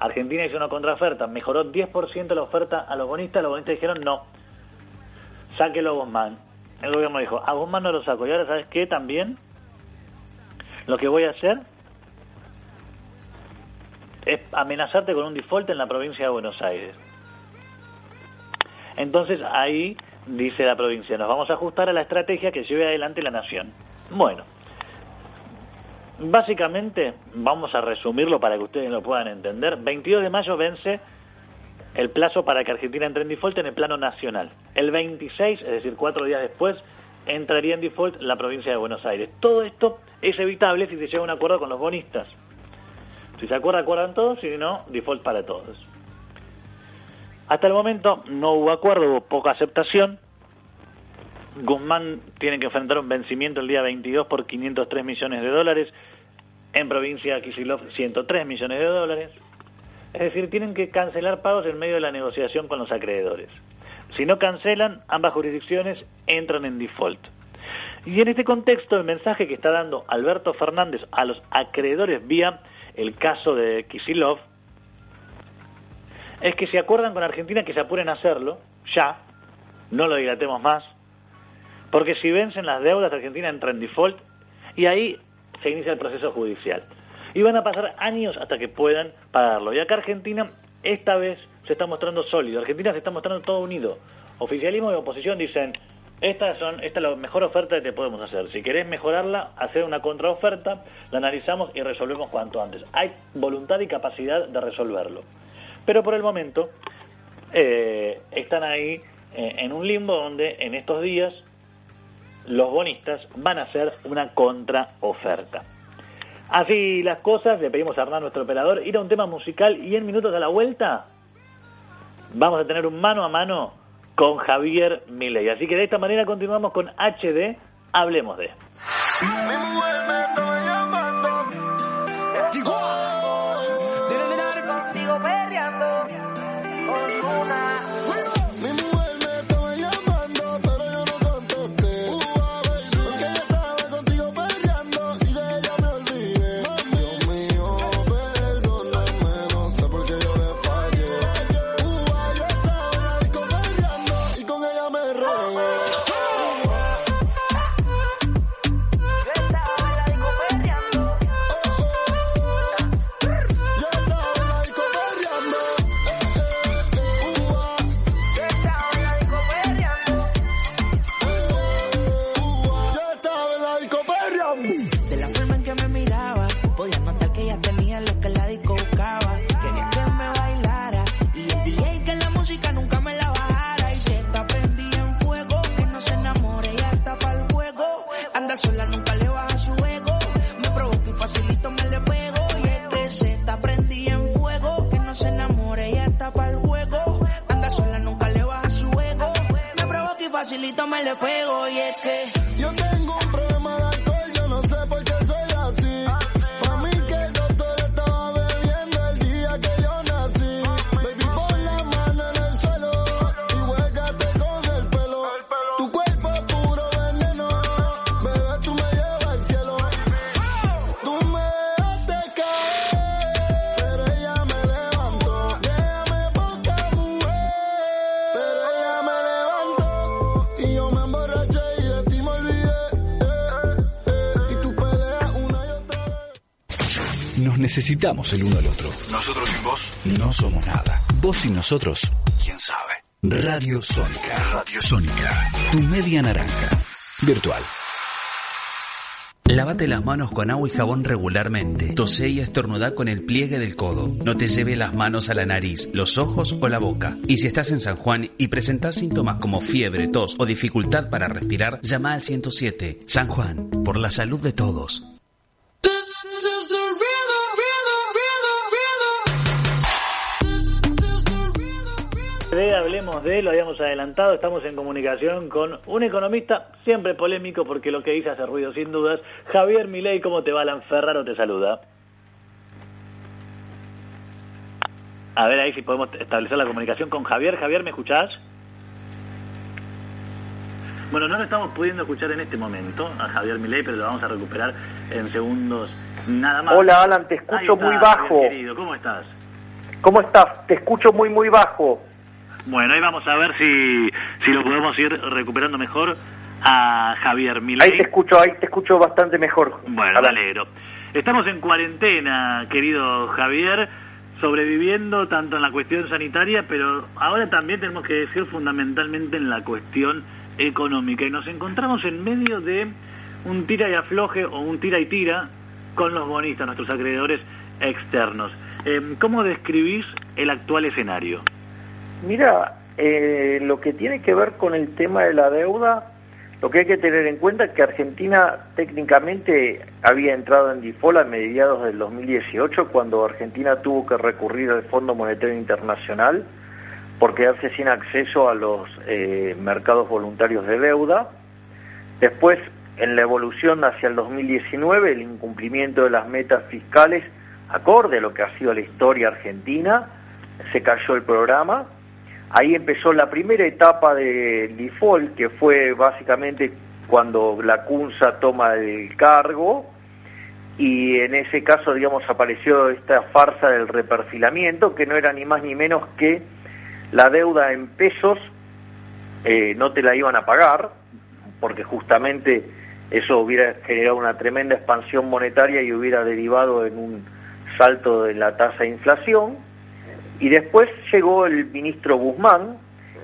Argentina hizo una contraoferta, mejoró 10% la oferta a los bonistas, los bonistas dijeron, no, sáquelo Guzmán. El gobierno dijo, a Guzmán no lo saco. Y ahora, ¿sabes qué? También lo que voy a hacer es amenazarte con un default en la provincia de Buenos Aires. Entonces ahí dice la provincia, nos vamos a ajustar a la estrategia que lleve adelante la nación. Bueno, básicamente, vamos a resumirlo para que ustedes lo puedan entender. 22 de mayo vence el plazo para que Argentina entre en default en el plano nacional. El 26, es decir, cuatro días después, entraría en default la provincia de Buenos Aires. Todo esto es evitable si se llega a un acuerdo con los bonistas. Si se acuerda, acuerdan todos, si no, default para todos. Hasta el momento no hubo acuerdo, hubo poca aceptación. Guzmán tiene que enfrentar un vencimiento el día 22 por 503 millones de dólares. En provincia Kisilov, 103 millones de dólares. Es decir, tienen que cancelar pagos en medio de la negociación con los acreedores. Si no cancelan, ambas jurisdicciones entran en default. Y en este contexto, el mensaje que está dando Alberto Fernández a los acreedores vía el caso de Kisilov es que se acuerdan con Argentina que se apuren a hacerlo, ya, no lo dilatemos más, porque si vencen las deudas, Argentina entra en default y ahí se inicia el proceso judicial. Y van a pasar años hasta que puedan pagarlo. Y acá Argentina esta vez se está mostrando sólido. Argentina se está mostrando todo unido. Oficialismo y oposición dicen, estas son, esta es la mejor oferta que te podemos hacer. Si querés mejorarla, hacer una contraoferta, la analizamos y resolvemos cuanto antes. Hay voluntad y capacidad de resolverlo. Pero por el momento eh, están ahí eh, en un limbo donde en estos días los bonistas van a hacer una contraoferta. Así las cosas, le pedimos a Hernán, nuestro operador, ir a un tema musical y en minutos a la vuelta vamos a tener un mano a mano con Javier Milei. Así que de esta manera continuamos con HD, hablemos de. Necesitamos el uno al otro. Nosotros sin vos no somos nada. Vos sin nosotros, quién sabe. Radio Sónica. Radio Sónica. Tu media naranja. Virtual. Lávate las manos con agua y jabón regularmente. Tose y estornuda con el pliegue del codo. No te lleve las manos a la nariz, los ojos o la boca. Y si estás en San Juan y presentas síntomas como fiebre, tos o dificultad para respirar, llama al 107. San Juan, por la salud de todos. De hablemos de, lo habíamos adelantado, estamos en comunicación con un economista siempre polémico porque lo que dice hace ruido sin dudas. Javier Milei, ¿cómo te va? Alan Ferraro te saluda. A ver ahí si podemos establecer la comunicación con Javier. Javier, ¿me escuchás? Bueno, no lo estamos pudiendo escuchar en este momento a Javier Milei, pero lo vamos a recuperar en segundos nada más. Hola Alan, te escucho está, muy Javier, bajo. querido, ¿Cómo estás? ¿Cómo estás? Te escucho muy muy bajo. Bueno, ahí vamos a ver si, si lo podemos ir recuperando mejor a Javier Milei. Ahí te escucho, ahí te escucho bastante mejor. Bueno, me alegro. Estamos en cuarentena, querido Javier, sobreviviendo tanto en la cuestión sanitaria, pero ahora también tenemos que decir fundamentalmente en la cuestión económica. Y nos encontramos en medio de un tira y afloje o un tira y tira con los bonistas, nuestros acreedores externos. Eh, ¿Cómo describís el actual escenario? Mira, eh, lo que tiene que ver con el tema de la deuda, lo que hay que tener en cuenta es que Argentina técnicamente había entrado en default a mediados del 2018 cuando Argentina tuvo que recurrir al Fondo Monetario Internacional por quedarse sin acceso a los eh, mercados voluntarios de deuda. Después, en la evolución hacia el 2019, el incumplimiento de las metas fiscales acorde a lo que ha sido la historia argentina, se cayó el programa. Ahí empezó la primera etapa del default, que fue básicamente cuando la CUNSA toma el cargo, y en ese caso, digamos, apareció esta farsa del reperfilamiento, que no era ni más ni menos que la deuda en pesos eh, no te la iban a pagar, porque justamente eso hubiera generado una tremenda expansión monetaria y hubiera derivado en un salto de la tasa de inflación. Y después llegó el ministro Guzmán,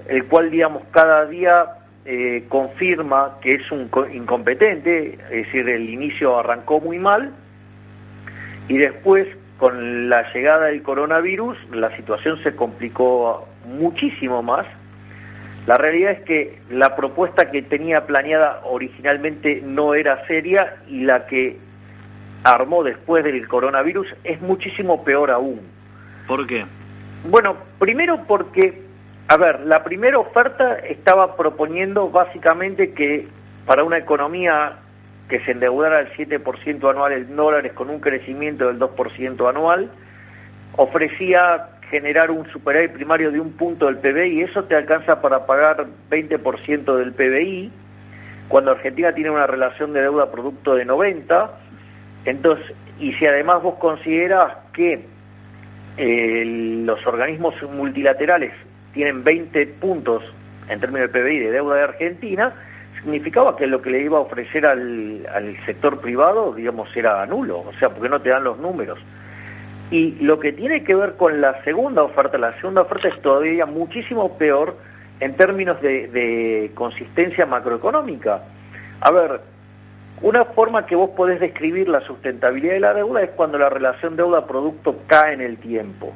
el cual, digamos, cada día eh, confirma que es un co- incompetente, es decir, el inicio arrancó muy mal, y después, con la llegada del coronavirus, la situación se complicó muchísimo más. La realidad es que la propuesta que tenía planeada originalmente no era seria y la que armó después del coronavirus es muchísimo peor aún. ¿Por qué? Bueno, primero porque, a ver, la primera oferta estaba proponiendo básicamente que para una economía que se endeudara al 7% anual en dólares con un crecimiento del 2% anual, ofrecía generar un superávit primario de un punto del PBI eso te alcanza para pagar 20% del PBI, cuando Argentina tiene una relación de deuda producto de 90, entonces, y si además vos consideras que eh, los organismos multilaterales tienen 20 puntos en términos de PBI de deuda de Argentina, significaba que lo que le iba a ofrecer al, al sector privado, digamos, era nulo, o sea, porque no te dan los números. Y lo que tiene que ver con la segunda oferta, la segunda oferta es todavía muchísimo peor en términos de, de consistencia macroeconómica. A ver, una forma que vos podés describir la sustentabilidad de la deuda es cuando la relación deuda-producto cae en el tiempo.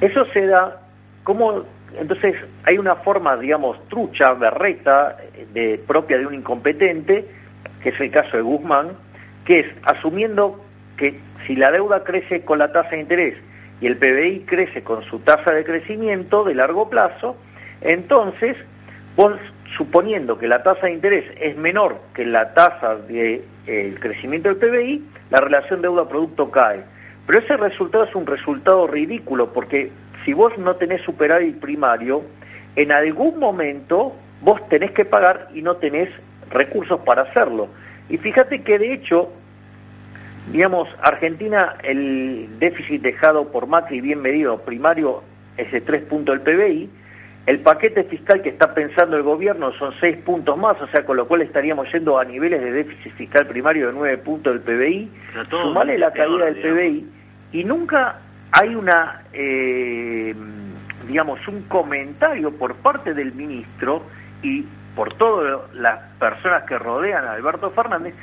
Eso se da como, entonces hay una forma, digamos, trucha, berreta, de, propia de un incompetente, que es el caso de Guzmán, que es asumiendo que si la deuda crece con la tasa de interés y el PBI crece con su tasa de crecimiento de largo plazo, entonces vos suponiendo que la tasa de interés es menor que la tasa del de, eh, crecimiento del PBI, la relación deuda-producto cae. Pero ese resultado es un resultado ridículo, porque si vos no tenés superávit primario, en algún momento vos tenés que pagar y no tenés recursos para hacerlo. Y fíjate que de hecho, digamos, Argentina, el déficit dejado por Macri bien medido primario es de 3 puntos del PBI, el paquete fiscal que está pensando el gobierno son 6 puntos más, o sea, con lo cual estaríamos yendo a niveles de déficit fiscal primario de 9 puntos del PBI, sumale la caída del PBI, y nunca hay una, eh, digamos, un comentario por parte del ministro y por todas las personas que rodean a Alberto Fernández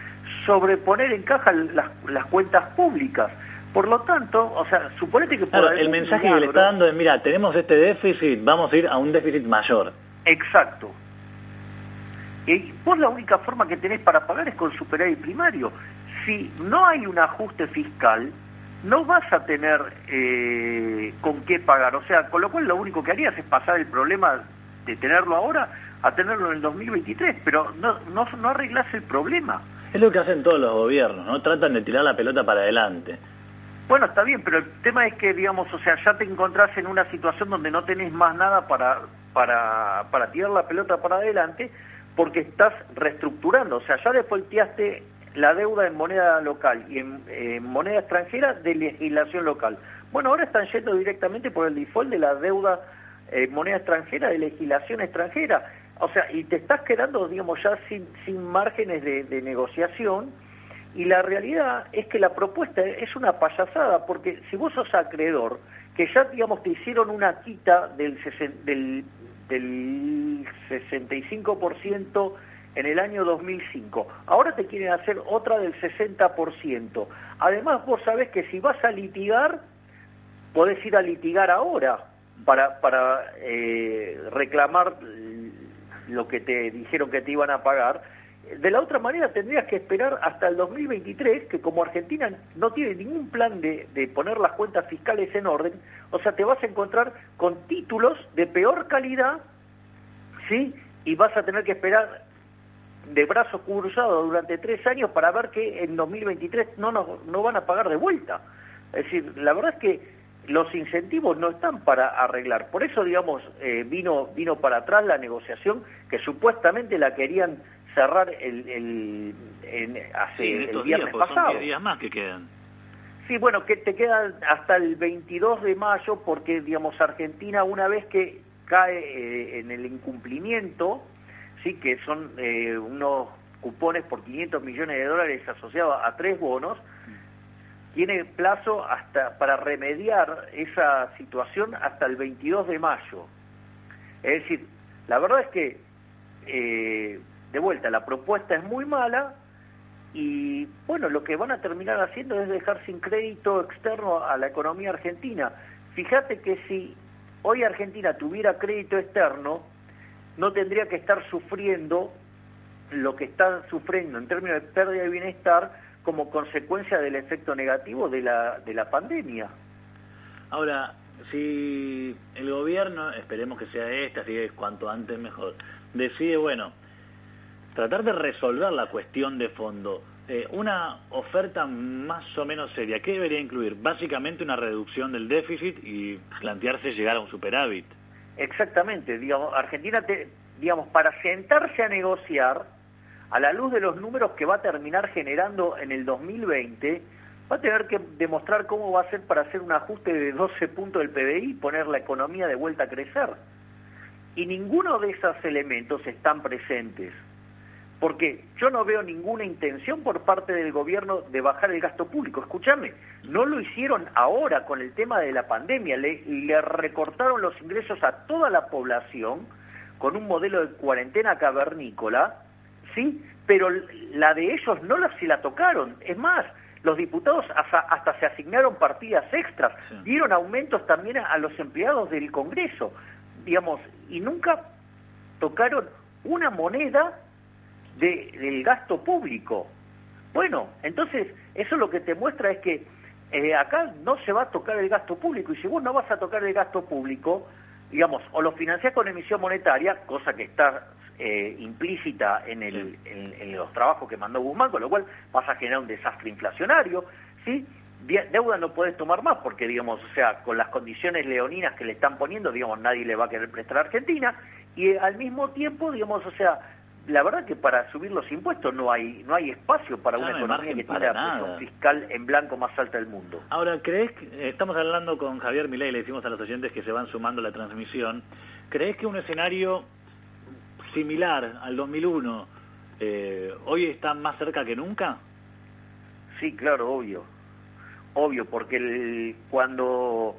sobre poner en caja las, las cuentas públicas. Por lo tanto, o sea, suponete que... Por el mensaje que le está dando es, mira, tenemos este déficit, vamos a ir a un déficit mayor. Exacto. Y vos la única forma que tenés para pagar es con superávit primario. Si no hay un ajuste fiscal, no vas a tener eh, con qué pagar. O sea, con lo cual lo único que harías es pasar el problema de tenerlo ahora a tenerlo en el 2023, pero no, no, no arreglas el problema. Es lo que hacen todos los gobiernos, ¿no? Tratan de tirar la pelota para adelante. Bueno, está bien, pero el tema es que, digamos, o sea, ya te encontrás en una situación donde no tenés más nada para, para, para tirar la pelota para adelante porque estás reestructurando. O sea, ya defolteaste la deuda en moneda local y en, moneda extranjera de legislación local. Bueno, ahora están yendo directamente por el default de la deuda en moneda extranjera de legislación extranjera. O sea, y te estás quedando, digamos, ya sin, sin márgenes de, de negociación y la realidad es que la propuesta es una payasada, porque si vos sos acreedor, que ya, digamos, te hicieron una quita del, del, del 65% en el año 2005, ahora te quieren hacer otra del 60%. Además, vos sabés que si vas a litigar, podés ir a litigar ahora para, para eh, reclamar lo que te dijeron que te iban a pagar, de la otra manera tendrías que esperar hasta el 2023, que como Argentina no tiene ningún plan de, de, poner las cuentas fiscales en orden, o sea, te vas a encontrar con títulos de peor calidad, ¿sí? Y vas a tener que esperar de brazos cruzados durante tres años para ver que en 2023 no, no, no van a pagar de vuelta. Es decir, la verdad es que los incentivos no están para arreglar. Por eso, digamos, eh, vino, vino para atrás la negociación que supuestamente la querían cerrar el, el, hace el viernes pasado. Son días más que quedan. Sí, bueno, que te quedan hasta el 22 de mayo porque, digamos, Argentina una vez que cae eh, en el incumplimiento, sí, que son eh, unos cupones por 500 millones de dólares asociados a tres bonos, tiene plazo hasta para remediar esa situación hasta el 22 de mayo. Es decir, la verdad es que eh, de vuelta, la propuesta es muy mala y bueno, lo que van a terminar haciendo es dejar sin crédito externo a la economía argentina. Fíjate que si hoy Argentina tuviera crédito externo, no tendría que estar sufriendo lo que está sufriendo en términos de pérdida de bienestar como consecuencia del efecto negativo de la, de la pandemia. Ahora, si el gobierno, esperemos que sea este, así que cuanto antes mejor, decide, bueno, tratar de resolver la cuestión de fondo. Eh, una oferta más o menos seria, ¿qué debería incluir? Básicamente una reducción del déficit y plantearse llegar a un superávit. Exactamente, digamos, Argentina, te, digamos, para sentarse a negociar, a la luz de los números que va a terminar generando en el 2020, va a tener que demostrar cómo va a ser para hacer un ajuste de 12 puntos del PBI poner la economía de vuelta a crecer. Y ninguno de esos elementos están presentes porque yo no veo ninguna intención por parte del gobierno de bajar el gasto público. Escúchame, no lo hicieron ahora con el tema de la pandemia, le, le recortaron los ingresos a toda la población con un modelo de cuarentena cavernícola, ¿sí? Pero la de ellos no la, si la tocaron. Es más, los diputados hasta, hasta se asignaron partidas extras, dieron aumentos también a, a los empleados del Congreso, digamos, y nunca tocaron una moneda de, del gasto público. Bueno, entonces eso lo que te muestra es que eh, acá no se va a tocar el gasto público y si vos no vas a tocar el gasto público, digamos, o lo financiás con emisión monetaria, cosa que está eh, implícita en, el, en, en los trabajos que mandó Guzmán, con lo cual vas a generar un desastre inflacionario, ¿sí? Deuda no puedes tomar más porque, digamos, o sea, con las condiciones leoninas que le están poniendo, digamos, nadie le va a querer prestar a Argentina y eh, al mismo tiempo, digamos, o sea, la verdad que para subir los impuestos no hay no hay espacio para No, una no economía que tiene la presión fiscal en blanco más alta del mundo. Ahora, ¿crees que eh, estamos hablando con Javier Milei, le decimos a los oyentes que se van sumando a la transmisión, ¿crees que un escenario similar al 2001 eh, hoy está más cerca que nunca? Sí, claro, obvio. Obvio, porque el- cuando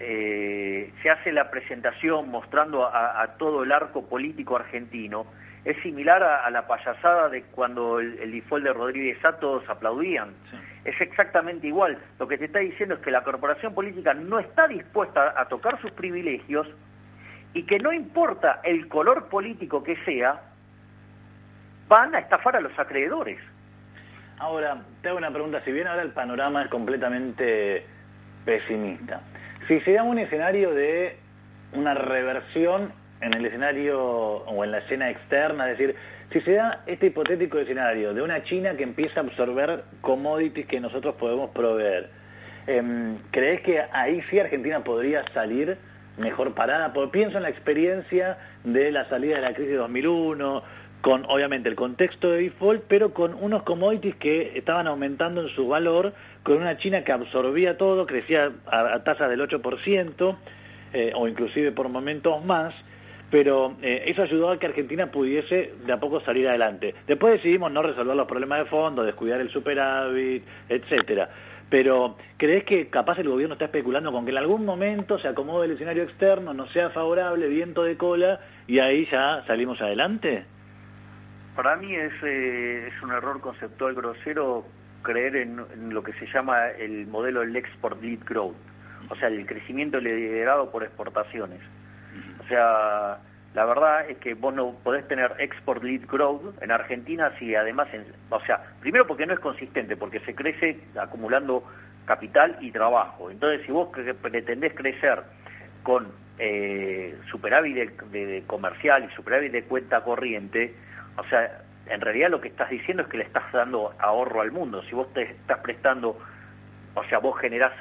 eh, se hace la presentación mostrando a, a todo el arco político argentino, es similar a, a la payasada de cuando el, el default de Rodríguez A todos aplaudían. Sí. Es exactamente igual. Lo que te está diciendo es que la corporación política no está dispuesta a tocar sus privilegios y que no importa el color político que sea, van a estafar a los acreedores. Ahora, te hago una pregunta, si bien ahora el panorama es completamente pesimista, si se da un escenario de una reversión en el escenario o en la escena externa, es decir, si se da este hipotético escenario de una China que empieza a absorber commodities que nosotros podemos proveer, em, ¿crees que ahí sí Argentina podría salir mejor parada? Porque pienso en la experiencia de la salida de la crisis de 2001, con obviamente el contexto de default, pero con unos commodities que estaban aumentando en su valor, con una China que absorbía todo, crecía a, a tasas del 8%, eh, o inclusive por momentos más, pero eh, eso ayudó a que Argentina pudiese de a poco salir adelante. Después decidimos no resolver los problemas de fondo, descuidar el superávit, etcétera. Pero, ¿crees que capaz el gobierno está especulando con que en algún momento se acomode el escenario externo, no sea favorable, viento de cola, y ahí ya salimos adelante? Para mí es, eh, es un error conceptual grosero creer en, en lo que se llama el modelo del export lead growth, o sea, el crecimiento liderado por exportaciones. O sea, la verdad es que vos no podés tener export lead growth en Argentina si además, en- o sea, primero porque no es consistente, porque se crece acumulando capital y trabajo. Entonces, si vos pretendés crecer con eh, superávit de- de comercial y superávit de cuenta corriente, o sea, en realidad lo que estás diciendo es que le estás dando ahorro al mundo. Si vos te estás prestando, o sea, vos generás,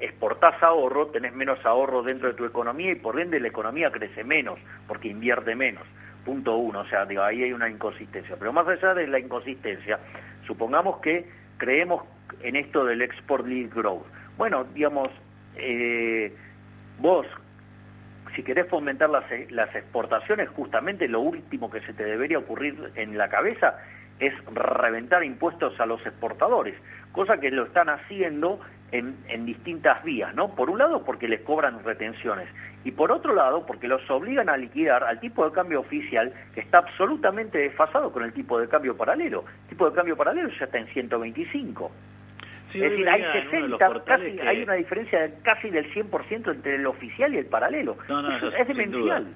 exportás ahorro, tenés menos ahorro dentro de tu economía y por ende la economía crece menos, porque invierte menos. Punto uno, o sea, digo, ahí hay una inconsistencia. Pero más allá de la inconsistencia, supongamos que creemos en esto del export lead growth. Bueno, digamos, eh, vos si querés fomentar las, las exportaciones, justamente lo último que se te debería ocurrir en la cabeza es reventar impuestos a los exportadores, cosa que lo están haciendo en, en distintas vías, ¿no? Por un lado porque les cobran retenciones y por otro lado porque los obligan a liquidar al tipo de cambio oficial que está absolutamente desfasado con el tipo de cambio paralelo. El tipo de cambio paralelo ya está en 125. Sí, es decir, hay veía en uno de los 60, portales casi, que- hay una diferencia de casi del 100% entre el oficial y el paralelo. No, no, Eso eso es demencial.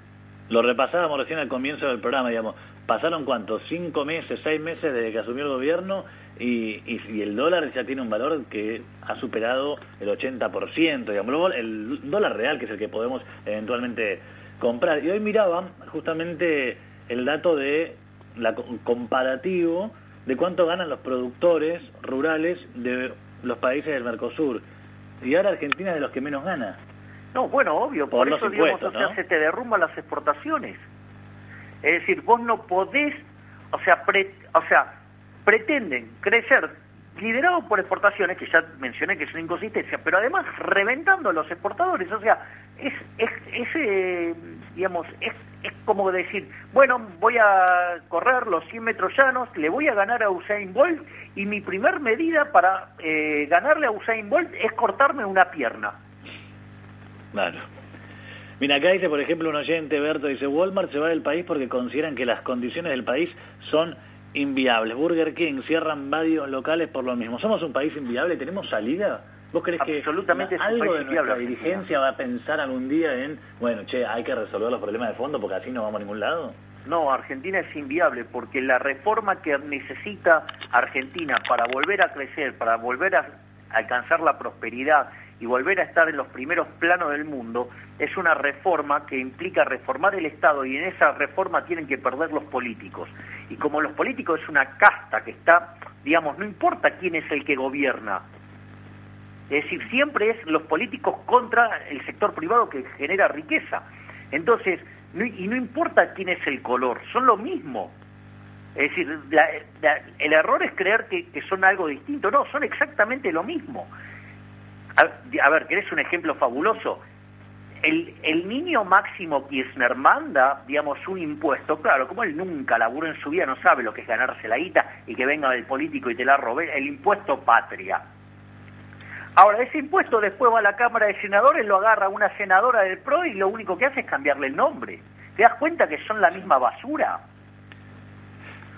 Lo repasábamos recién al comienzo del programa, digamos. ¿Pasaron cuántos? ¿Cinco meses, seis meses desde que asumió el gobierno? Y, y, y el dólar ya tiene un valor que ha superado el 80%, digamos. El dólar real, que es el que podemos eventualmente comprar. Y hoy miraba justamente el dato de la co- comparativo de cuánto ganan los productores rurales de los países del Mercosur. Y ahora Argentina es de los que menos gana. No, bueno, obvio, Por eso, digamos, o sea, ¿no? se te derrumban las exportaciones. Es decir, vos no podés, o sea, pre- o sea, pretenden crecer liderados por exportaciones, que ya mencioné que es una inconsistencia, pero además reventando a los exportadores, o sea, es, es, es, eh, digamos, es, es como decir, bueno, voy a correr los 100 metros llanos, le voy a ganar a Usain Bolt, y mi primer medida para eh, ganarle a Usain Bolt es cortarme una pierna. Claro. Mira, acá dice, por ejemplo, un oyente, Berto, dice, Walmart se va del país porque consideran que las condiciones del país son inviables. Burger King cierran varios locales por lo mismo. ¿Somos un país inviable? ¿Tenemos salida? ¿Vos crees que Absolutamente algo de inviable, nuestra dirigencia va a pensar algún día en, bueno, che, hay que resolver los problemas de fondo porque así no vamos a ningún lado? No, Argentina es inviable porque la reforma que necesita Argentina para volver a crecer, para volver a alcanzar la prosperidad y volver a estar en los primeros planos del mundo, es una reforma que implica reformar el Estado y en esa reforma tienen que perder los políticos. Y como los políticos es una casta que está, digamos, no importa quién es el que gobierna, es decir, siempre es los políticos contra el sector privado que genera riqueza. Entonces, y no importa quién es el color, son lo mismo. Es decir, el error es creer que, son algo distinto. No, son exactamente lo mismo. A, ver, ¿querés un ejemplo fabuloso? El, el, niño Máximo Kirchner manda, digamos, un impuesto, claro, como él nunca laburó en su vida, no sabe lo que es ganarse la guita y que venga del político y te la robe, el impuesto patria. Ahora, ese impuesto después va a la Cámara de Senadores, lo agarra una senadora del PRO y lo único que hace es cambiarle el nombre. ¿Te das cuenta que son la misma basura?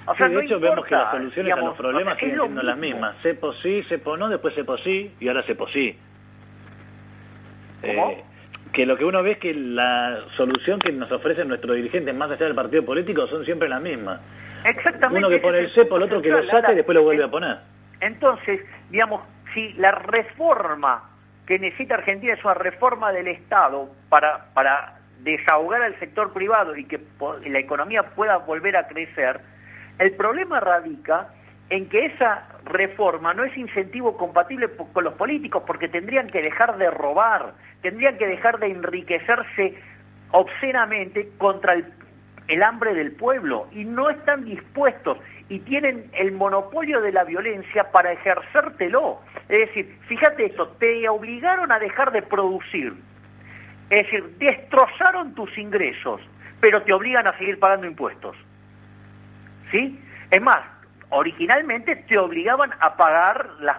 O sea, de hecho vemos que las soluciones a los problemas siguen siendo las mismas. Cepo sí, cepo no, después cepo sí y ahora cepo sí. Eh, que lo que uno ve es que la solución que nos ofrecen nuestros dirigentes más allá del partido político son siempre las mismas. Exactamente. Uno que pone el cepo, el otro que lo saca y después lo vuelve a poner. Entonces, digamos, si la reforma que necesita Argentina es una reforma del Estado para, para desahogar al sector privado y que la economía pueda volver a crecer, el problema radica en que esa reforma no es incentivo compatible con los políticos porque tendrían que dejar de robar, tendrían que dejar de enriquecerse obscenamente contra el, hambre del pueblo y no están dispuestos y tienen el monopolio de la violencia para ejercértelo. Es decir, fíjate esto, te obligaron a dejar de producir, es decir, destrozaron tus ingresos, pero te obligan a seguir pagando impuestos. ¿Sí? Es más, originalmente te obligaban a pagar las,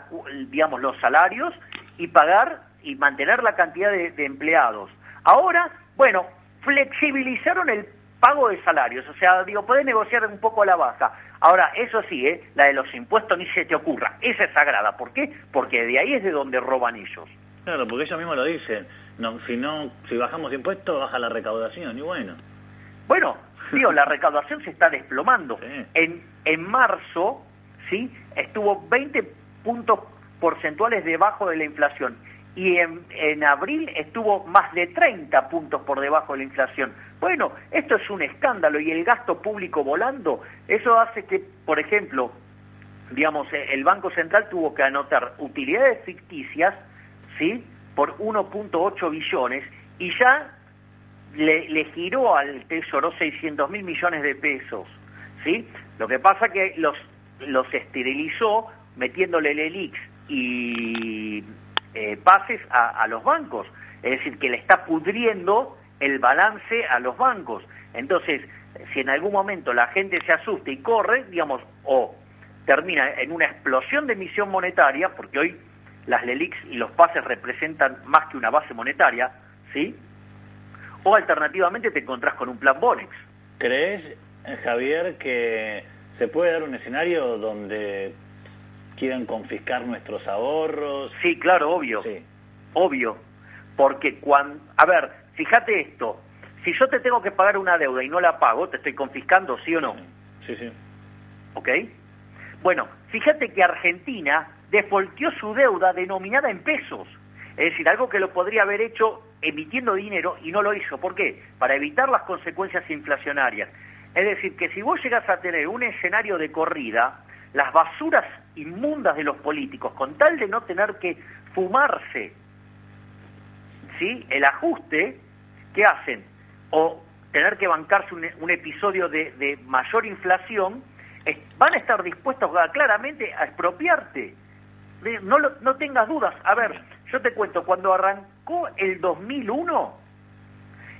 digamos, los salarios y pagar y mantener la cantidad de, de empleados. Ahora, bueno, flexibilizaron el pago de salarios, o sea, digo, podés negociar un poco a la baja. Ahora, eso sí, ¿eh? la de los impuestos ni se te ocurra, esa es sagrada. ¿Por qué? Porque de ahí es de donde roban ellos. Claro, porque ellos mismos lo dicen. No, si no, si bajamos impuestos, baja la recaudación, y bueno. Bueno, digo, la recaudación se está desplomando. En, en marzo, ¿sí? Estuvo 20 puntos porcentuales debajo de la inflación y en, en abril estuvo más de 30 puntos por debajo de la inflación. Bueno, esto es un escándalo y el gasto público volando, eso hace que, por ejemplo, digamos, el Banco Central tuvo que anotar utilidades ficticias, ¿sí? Por 1.8 billones y ya le, le, giró al Tesoro 600 mil millones de pesos, ¿sí? Lo que pasa que los, los esterilizó metiéndole el ELIX y eh, pases a, los bancos, es decir, que le está pudriendo el balance a los bancos. Entonces, si en algún momento la gente se asusta y corre, digamos, o termina en una explosión de emisión monetaria, porque hoy las LELIX y los pases representan más que una base monetaria, ¿sí? O alternativamente te encontrás con un plan Bonex. ¿Crees, Javier, que se puede dar un escenario donde quieren confiscar nuestros ahorros. Sí, claro, obvio. Sí. Obvio. Porque cuando... A ver, fíjate esto. Si yo te tengo que pagar una deuda y no la pago, ¿te estoy confiscando, sí o no? Sí, sí. ¿Ok? Bueno, fíjate que Argentina defolteó su deuda denominada en pesos. Es decir, algo que lo podría haber hecho emitiendo dinero y no lo hizo. ¿Por qué? Para evitar las consecuencias inflacionarias. Es decir, que si vos llegas a tener un escenario de corrida, las basuras inmundas de los políticos, con tal de no tener que fumarse ¿sí? el ajuste, ¿qué hacen? O tener que bancarse un, episodio de, mayor inflación, van a estar dispuestos claramente a expropiarte. No, no tengas dudas. A ver, yo te cuento, cuando arrancó el 2001,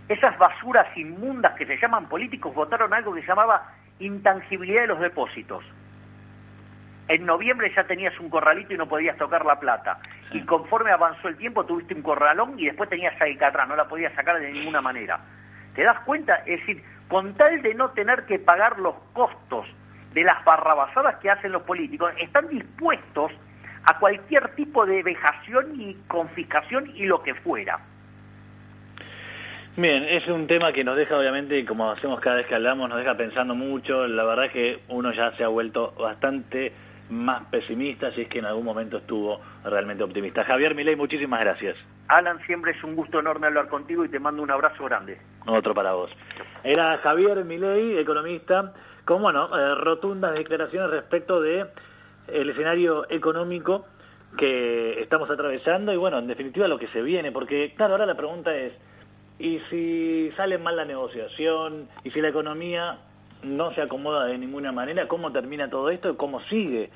esas basuras inmundas que se llaman políticos votaron algo que se llamaba intangibilidad de los depósitos en noviembre ya tenías un corralito y no podías tocar la plata. Y conforme avanzó el tiempo tuviste un corralón y después tenías atrás, no la podías sacar de ninguna manera. ¿Te das cuenta? Es decir, con tal de no tener que pagar los costos de las barrabasadas que hacen los políticos, están dispuestos a cualquier tipo de vejación y confiscación y lo que fuera. Bien, es un tema que nos deja obviamente, como hacemos cada vez que hablamos, nos deja pensando mucho. La verdad es que uno ya se ha vuelto bastante más pesimista, si es que en algún momento estuvo realmente optimista. Javier Milei, muchísimas gracias. Alan, siempre es un gusto enorme hablar contigo y te mando un abrazo grande. Otro para vos. Era Javier Milei, economista, con bueno, eh, rotundas declaraciones respecto de el escenario económico que estamos atravesando y bueno, en definitiva lo que se viene, porque claro, ahora la pregunta es, ¿y si sale mal la negociación? ¿Y si la economía no se acomoda de ninguna manera? ¿Cómo termina todo esto? ¿Cómo sigue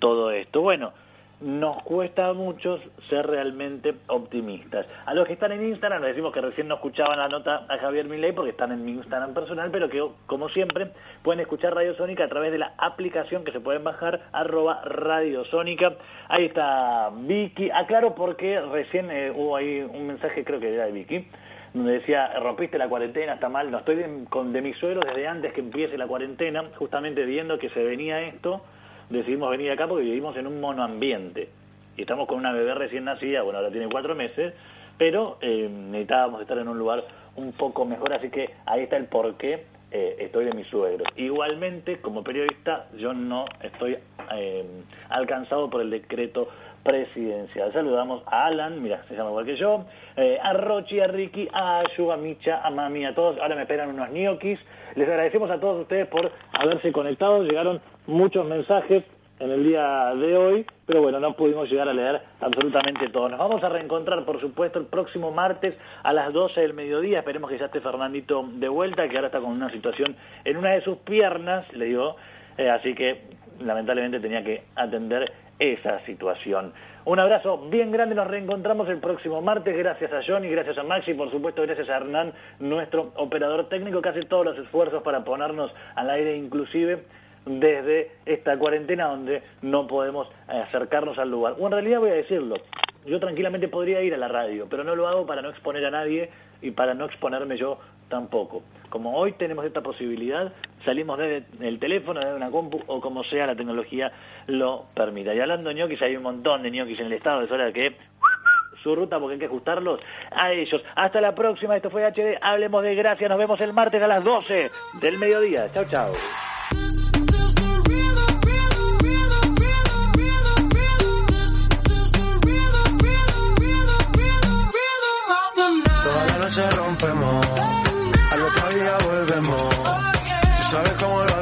todo esto? Bueno, nos cuesta a muchos ser realmente optimistas. A los que están en Instagram, les decimos que recién no escuchaban la nota a Javier Milei porque están en mi Instagram personal, pero que como siempre pueden escuchar Radio Sónica a través de la aplicación que se pueden bajar, arroba Radio Sónica. Ahí está Vicky. Aclaro porque recién eh, hubo ahí un mensaje, creo que era de Vicky, donde decía, rompiste la cuarentena, está mal, no estoy de, con, de mi suegro desde antes que empiece la cuarentena, justamente viendo que se venía esto decidimos venir acá porque vivimos en un monoambiente. Y estamos con una bebé recién nacida, bueno, ahora tiene cuatro meses, pero eh, necesitábamos estar en un lugar un poco mejor, así que ahí está el porqué eh, estoy de mis suegros. Igualmente, como periodista, yo no estoy eh, alcanzado por el decreto presidencial. Saludamos a Alan, mira, se llama igual que yo, eh, a Rochi, a Ricky, a Ayu, a Micha, a Mami, a todos. Ahora me esperan unos ñoquis. Les agradecemos a todos ustedes por haberse conectado. Llegaron muchos mensajes en el día de hoy, pero bueno, no pudimos llegar a leer absolutamente todo. Nos vamos a reencontrar, por supuesto, el próximo martes a las 12 del mediodía. Esperemos que ya esté Fernandito de vuelta, que ahora está con una situación en una de sus piernas, le digo, eh, así que lamentablemente tenía que atender esa situación. Un abrazo bien grande, nos reencontramos el próximo martes, gracias a Johnny, gracias a Maxi, por supuesto gracias a Hernán, nuestro operador técnico, que hace todos los esfuerzos para ponernos al aire inclusive desde esta cuarentena donde no podemos acercarnos al lugar. O en realidad voy a decirlo, yo tranquilamente podría ir a la radio, pero no lo hago para no exponer a nadie y para no exponerme yo tampoco. Como hoy tenemos esta posibilidad, salimos desde el teléfono, desde una compu o como sea la tecnología lo permita. Y hablando de ñoquis, hay un montón de ñoquis en el estado, es hora de que su ruta porque hay que ajustarlos a ellos. Hasta la próxima, esto fue HD, hablemos de gracia, nos vemos el martes a las 12 del mediodía. Chao, chao. Rompemos,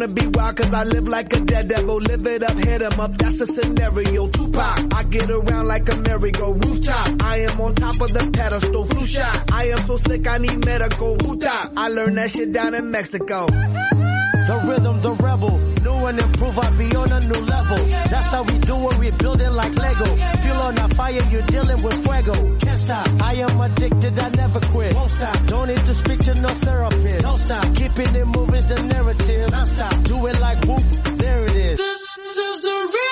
to be wild cause I live like a dead devil. Live it up, hit 'em up, that's a scenario. Tupac, I get around like a merry-go rooftop. I am on top of the pedestal, flu shot. I am so sick, I need medical. Who top? I learned that shit down in Mexico. the rhythm, the rebel. New and improve, I be on a new level. That's how we do it, we building like Lego. Feel on a fire, you're dealing with fuego. Can't stop, I am addicted, I never quit. Won't stop, don't need to speak to no therapist. Don't stop, keeping it moving's the narrative. Non stop, do it like whoop, there it is. This is the